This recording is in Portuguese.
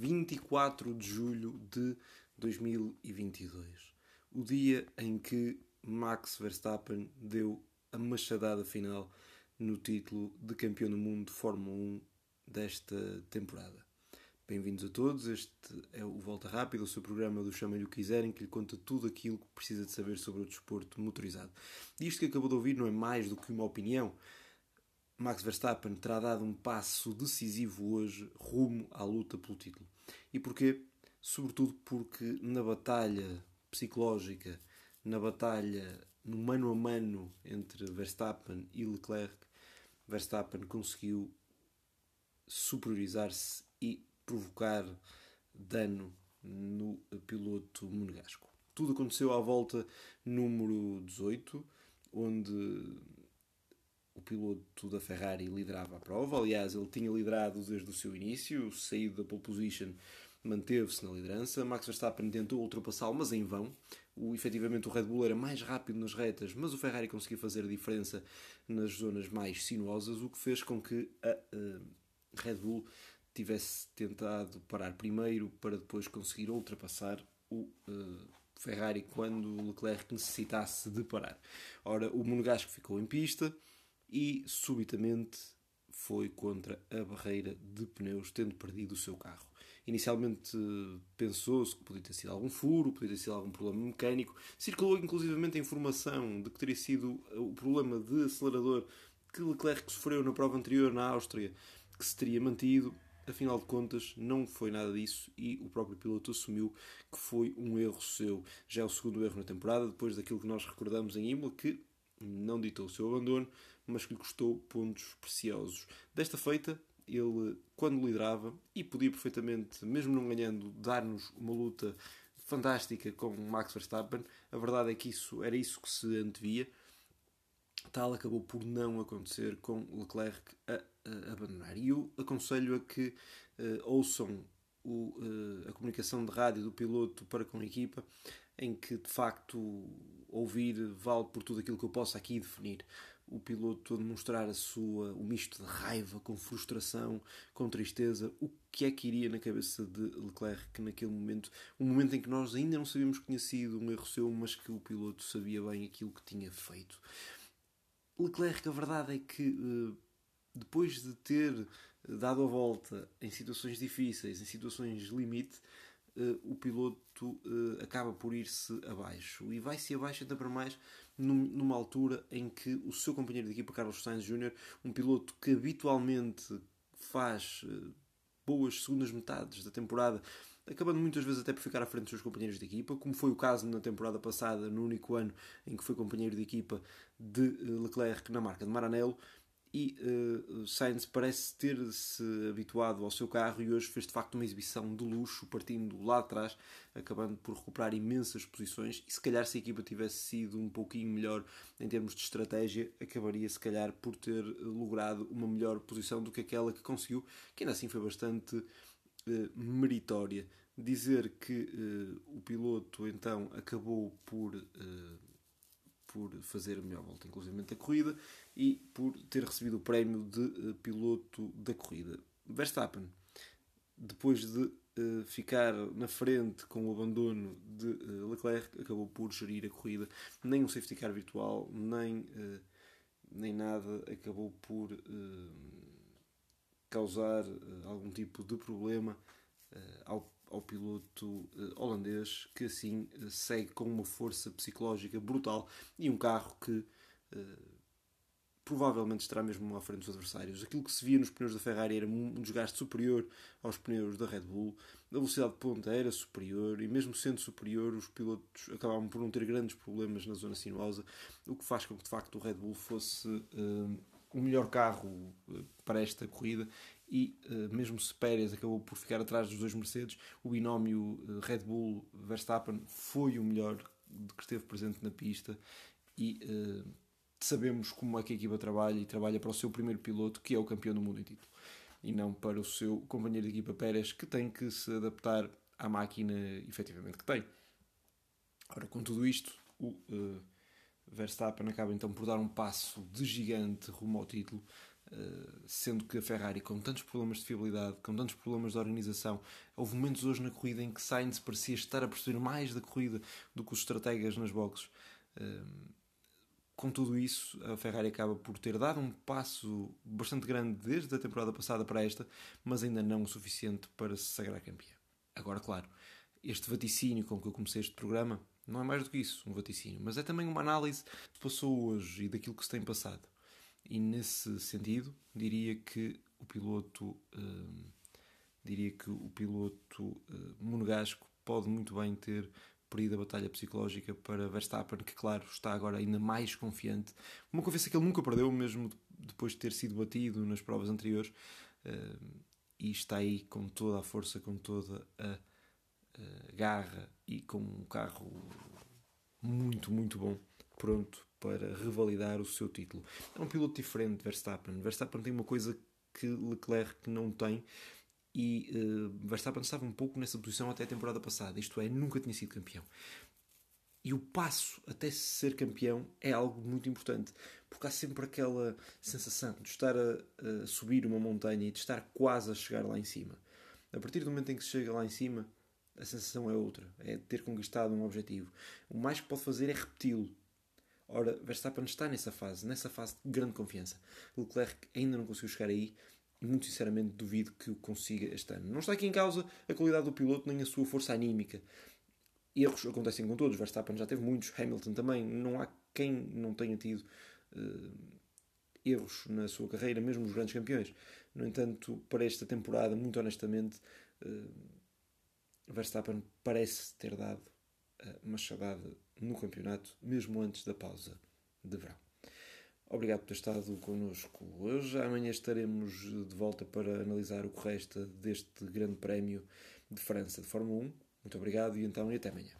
24 de julho de 2022. O dia em que Max Verstappen deu a machadada final no título de campeão do mundo de Fórmula 1 desta temporada. Bem-vindos a todos, este é o Volta Rápida, o seu programa do Chamem-lhe o quiserem, que lhe conta tudo aquilo que precisa de saber sobre o desporto motorizado. Isto que acabou de ouvir não é mais do que uma opinião. Max Verstappen terá dado um passo decisivo hoje rumo à luta pelo título. E porquê? Sobretudo porque na batalha psicológica, na batalha no mano a mano entre Verstappen e Leclerc, Verstappen conseguiu superiorizar-se e provocar dano no piloto monegasco. Tudo aconteceu à volta número 18, onde o piloto da Ferrari liderava a prova. Aliás, ele tinha liderado desde o seu início, saído da pole position, manteve-se na liderança. Max Verstappen tentou ultrapassá-lo, mas em vão. O, efetivamente, o Red Bull era mais rápido nas retas, mas o Ferrari conseguiu fazer a diferença nas zonas mais sinuosas, o que fez com que a, a Red Bull tivesse tentado parar primeiro para depois conseguir ultrapassar o uh, Ferrari quando Leclerc necessitasse de parar. Ora, o Monegasco ficou em pista e subitamente foi contra a barreira de pneus, tendo perdido o seu carro. Inicialmente pensou-se que podia ter sido algum furo, podia ter sido algum problema mecânico. Circulou inclusivamente a informação de que teria sido o problema de acelerador que Leclerc sofreu na prova anterior na Áustria, que se teria mantido afinal de contas não foi nada disso e o próprio piloto assumiu que foi um erro seu. Já é o segundo erro na temporada, depois daquilo que nós recordamos em Imola, que não ditou o seu abandono, mas que lhe custou pontos preciosos. Desta feita, ele, quando liderava, e podia perfeitamente, mesmo não ganhando, dar-nos uma luta fantástica com Max Verstappen, a verdade é que isso era isso que se antevia. Tal acabou por não acontecer com Leclerc a uh, abandonar. E eu aconselho a que uh, ouçam o, uh, a comunicação de rádio do piloto para com a equipa, em que de facto ouvir vale por tudo aquilo que eu posso aqui definir. O piloto a demonstrar a sua, o misto de raiva, com frustração, com tristeza, o que é que iria na cabeça de Leclerc naquele momento, um momento em que nós ainda não sabíamos que tinha sido um erro seu, mas que o piloto sabia bem aquilo que tinha feito. Leclerc, a verdade é que depois de ter dado a volta em situações difíceis, em situações limite, o piloto uh, acaba por ir-se abaixo. E vai-se abaixo ainda para mais num, numa altura em que o seu companheiro de equipa, Carlos Sainz Jr., um piloto que habitualmente faz uh, boas segundas metades da temporada, acabando muitas vezes até por ficar à frente dos seus companheiros de equipa, como foi o caso na temporada passada, no único ano em que foi companheiro de equipa de Leclerc na marca de Maranello, e uh, Sainz parece ter-se habituado ao seu carro e hoje fez de facto uma exibição de luxo, partindo lá atrás, acabando por recuperar imensas posições. E se calhar, se a equipa tivesse sido um pouquinho melhor em termos de estratégia, acabaria se calhar por ter logrado uma melhor posição do que aquela que conseguiu, que ainda assim foi bastante uh, meritória. Dizer que uh, o piloto então acabou por por fazer a melhor volta, inclusive da corrida, e por ter recebido o prémio de uh, piloto da corrida. Verstappen, depois de uh, ficar na frente com o abandono de uh, Leclerc, acabou por gerir a corrida. Nem um safety car virtual, nem, nem nada acabou por causar algum tipo de problema ao ao piloto uh, holandês, que assim uh, segue com uma força psicológica brutal e um carro que uh, provavelmente estará mesmo à frente dos adversários. Aquilo que se via nos pneus da Ferrari era um desgaste superior aos pneus da Red Bull, a velocidade de ponta era superior e, mesmo sendo superior, os pilotos acabavam por não ter grandes problemas na zona sinuosa, o que faz com que de facto o Red Bull fosse o melhor carro para esta corrida e uh, mesmo se Pérez acabou por ficar atrás dos dois Mercedes, o binómio uh, Red Bull Verstappen foi o melhor que esteve presente na pista e uh, sabemos como é que a equipa trabalha e trabalha para o seu primeiro piloto, que é o campeão do mundo em título, e não para o seu companheiro de equipa Pérez, que tem que se adaptar à máquina efetivamente que tem. Ora, com tudo isto, o Verstappen acaba então por dar um passo de gigante rumo ao título, sendo que a Ferrari, com tantos problemas de fiabilidade, com tantos problemas de organização, houve momentos hoje na corrida em que Sainz parecia estar a perceber mais da corrida do que os estrategas nas boxes. Com tudo isso, a Ferrari acaba por ter dado um passo bastante grande desde a temporada passada para esta, mas ainda não o suficiente para se sagrar campeã. Agora, claro, este vaticínio com que eu comecei este programa não é mais do que isso, um vaticínio, mas é também uma análise que passou hoje e daquilo que se tem passado. E nesse sentido, diria que o piloto, hum, diria que o piloto hum, monegasco pode muito bem ter perdido a batalha psicológica para Verstappen, que claro está agora ainda mais confiante. Uma confiança que ele nunca perdeu, mesmo depois de ter sido batido nas provas anteriores. Hum, e está aí com toda a força, com toda a garra e com um carro muito, muito bom, pronto para revalidar o seu título. É um piloto diferente de Verstappen. Verstappen tem uma coisa que Leclerc não tem e uh, Verstappen estava um pouco nessa posição até a temporada passada, isto é, nunca tinha sido campeão. E o passo até ser campeão é algo muito importante, porque há sempre aquela sensação de estar a, a subir uma montanha e de estar quase a chegar lá em cima. A partir do momento em que se chega lá em cima, a sensação é outra, é ter conquistado um objetivo. O mais que pode fazer é repeti-lo. Ora, Verstappen está nessa fase, nessa fase de grande confiança. Leclerc ainda não conseguiu chegar aí e, muito sinceramente, duvido que o consiga este ano. Não está aqui em causa a qualidade do piloto nem a sua força anímica. Erros acontecem com todos. Verstappen já teve muitos, Hamilton também. Não há quem não tenha tido uh, erros na sua carreira, mesmo os grandes campeões. No entanto, para esta temporada, muito honestamente. Uh, Verstappen parece ter dado uma machadada no campeonato, mesmo antes da pausa de verão. Obrigado por ter estado connosco hoje. Amanhã estaremos de volta para analisar o que resta deste Grande Prémio de França de Fórmula 1. Muito obrigado e então e até amanhã.